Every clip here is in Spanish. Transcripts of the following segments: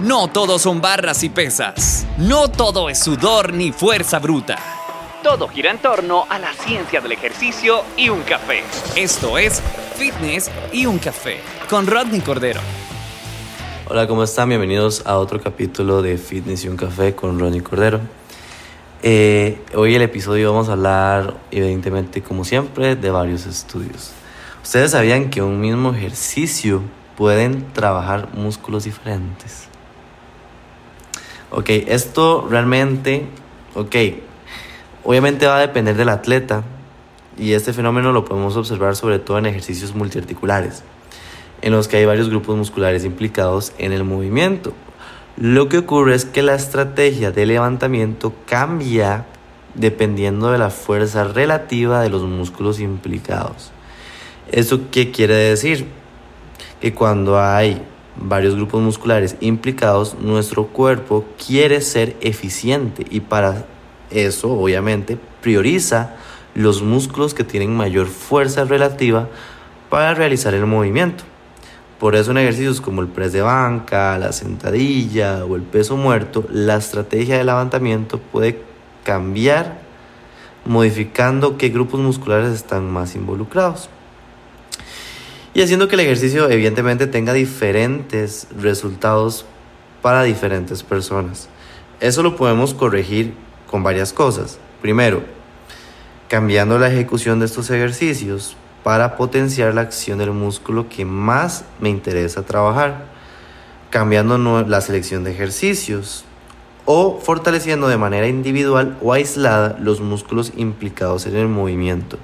No todo son barras y pesas. No todo es sudor ni fuerza bruta. Todo gira en torno a la ciencia del ejercicio y un café. Esto es Fitness y un café con Rodney Cordero. Hola, ¿cómo están? Bienvenidos a otro capítulo de Fitness y un café con Rodney Cordero. Eh, hoy el episodio vamos a hablar, evidentemente, como siempre, de varios estudios. ¿Ustedes sabían que un mismo ejercicio pueden trabajar músculos diferentes? Ok, esto realmente, ok, obviamente va a depender del atleta y este fenómeno lo podemos observar sobre todo en ejercicios multiarticulares, en los que hay varios grupos musculares implicados en el movimiento. Lo que ocurre es que la estrategia de levantamiento cambia dependiendo de la fuerza relativa de los músculos implicados. ¿Eso qué quiere decir? Que cuando hay varios grupos musculares implicados, nuestro cuerpo quiere ser eficiente y para eso obviamente prioriza los músculos que tienen mayor fuerza relativa para realizar el movimiento. Por eso en ejercicios como el press de banca, la sentadilla o el peso muerto, la estrategia de levantamiento puede cambiar modificando qué grupos musculares están más involucrados. Y haciendo que el ejercicio evidentemente tenga diferentes resultados para diferentes personas. Eso lo podemos corregir con varias cosas. Primero, cambiando la ejecución de estos ejercicios para potenciar la acción del músculo que más me interesa trabajar, cambiando la selección de ejercicios o fortaleciendo de manera individual o aislada los músculos implicados en el movimiento,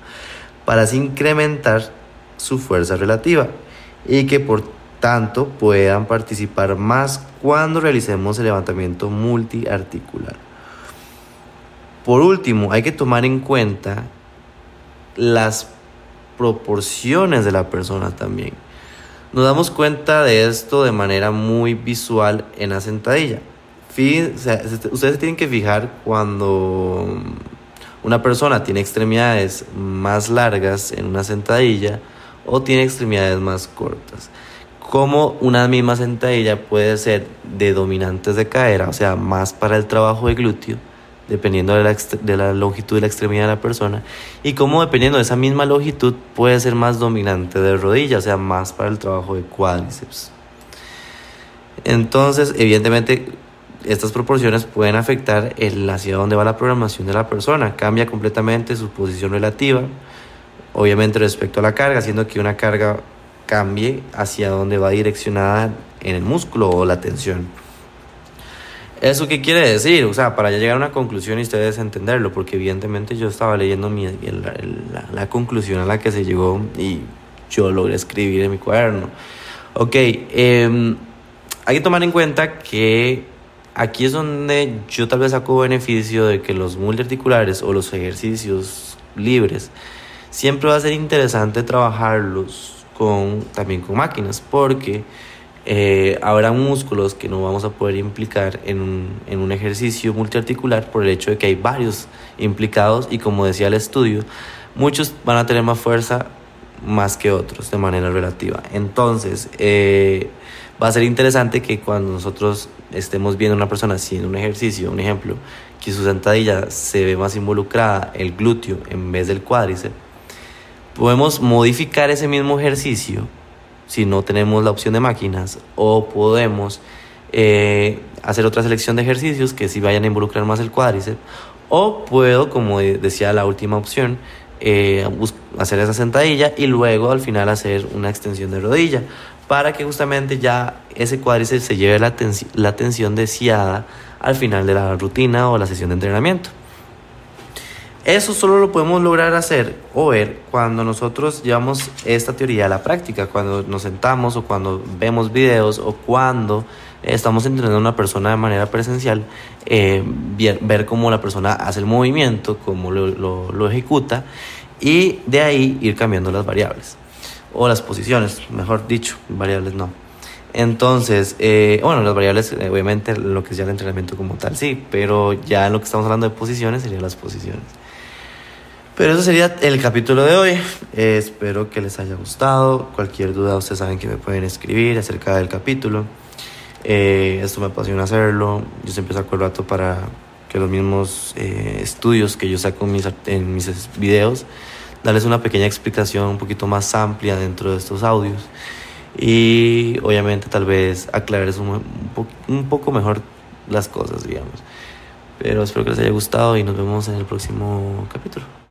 para así incrementar su fuerza relativa y que por tanto puedan participar más cuando realicemos el levantamiento multiarticular. Por último, hay que tomar en cuenta las proporciones de la persona también. Nos damos cuenta de esto de manera muy visual en la sentadilla. ustedes tienen que fijar cuando una persona tiene extremidades más largas en una sentadilla o tiene extremidades más cortas. Como una misma sentadilla puede ser de dominantes de cadera, o sea, más para el trabajo de glúteo, dependiendo de la, longitud de la extremidad de la persona, y como dependiendo de esa misma longitud puede ser más dominante de rodilla, o sea, más para el trabajo de cuádriceps. Entonces, evidentemente, estas proporciones pueden afectar el hacia dónde va la programación de la persona, cambia completamente su posición relativa, obviamente respecto a la carga, haciendo que una carga cambie hacia dónde va direccionada en el músculo o la tensión. ¿Eso qué quiere decir? O sea, para llegar a una conclusión y ustedes entenderlo, porque evidentemente yo estaba leyendo mi, la, conclusión a la que se llegó y yo logré escribir en mi cuaderno. Ok, em, hay que tomar en cuenta que aquí es donde yo tal vez saco beneficio de que los multiarticulares o los ejercicios libres siempre va a ser interesante trabajarlos con, también con máquinas, porque eh, habrá músculos que no vamos a poder implicar en un, en un, ejercicio multiarticular por el hecho de que hay varios implicados y como decía el estudio, muchos van a tener más fuerza más que otros de manera relativa. Entonces, eh, va a ser interesante que cuando nosotros estemos viendo a una persona haciendo un ejercicio, un ejemplo, que su sentadilla se ve más involucrada el glúteo en vez del cuádriceps, podemos modificar ese mismo ejercicio si no tenemos la opción de máquinas o podemos eh, hacer otra selección de ejercicios que si vayan a involucrar más el cuádriceps o puedo, como decía la última opción, eh, hacer esa sentadilla y luego al final hacer una extensión de rodilla para que justamente ya ese cuádriceps se lleve la, la tensión deseada al final de la rutina o la sesión de entrenamiento. Eso solo lo podemos lograr hacer o ver cuando nosotros llevamos esta teoría a la práctica, cuando nos sentamos o cuando vemos videos o cuando estamos entrenando a una persona de manera presencial, eh, ver, cómo la persona hace el movimiento, cómo lo, ejecuta y de ahí ir cambiando las variables o las posiciones, mejor dicho, variables no. Entonces, eh, bueno, las variables, eh, obviamente, lo que es ya el entrenamiento como tal, sí, pero ya lo que estamos hablando de posiciones serían las posiciones. Pero eso sería el capítulo de hoy. Eh, espero que les haya gustado. Cualquier duda, ustedes saben que me pueden escribir acerca del capítulo. Eh, esto me apasiona hacerlo. Yo siempre saco el rato para que los mismos eh, estudios que yo saco en mis, en mis videos, darles una pequeña explicación un poquito más amplia dentro de estos audios. Y obviamente tal vez aclararles un, un poco mejor las cosas, digamos. Pero espero que les haya gustado y nos vemos en el próximo capítulo.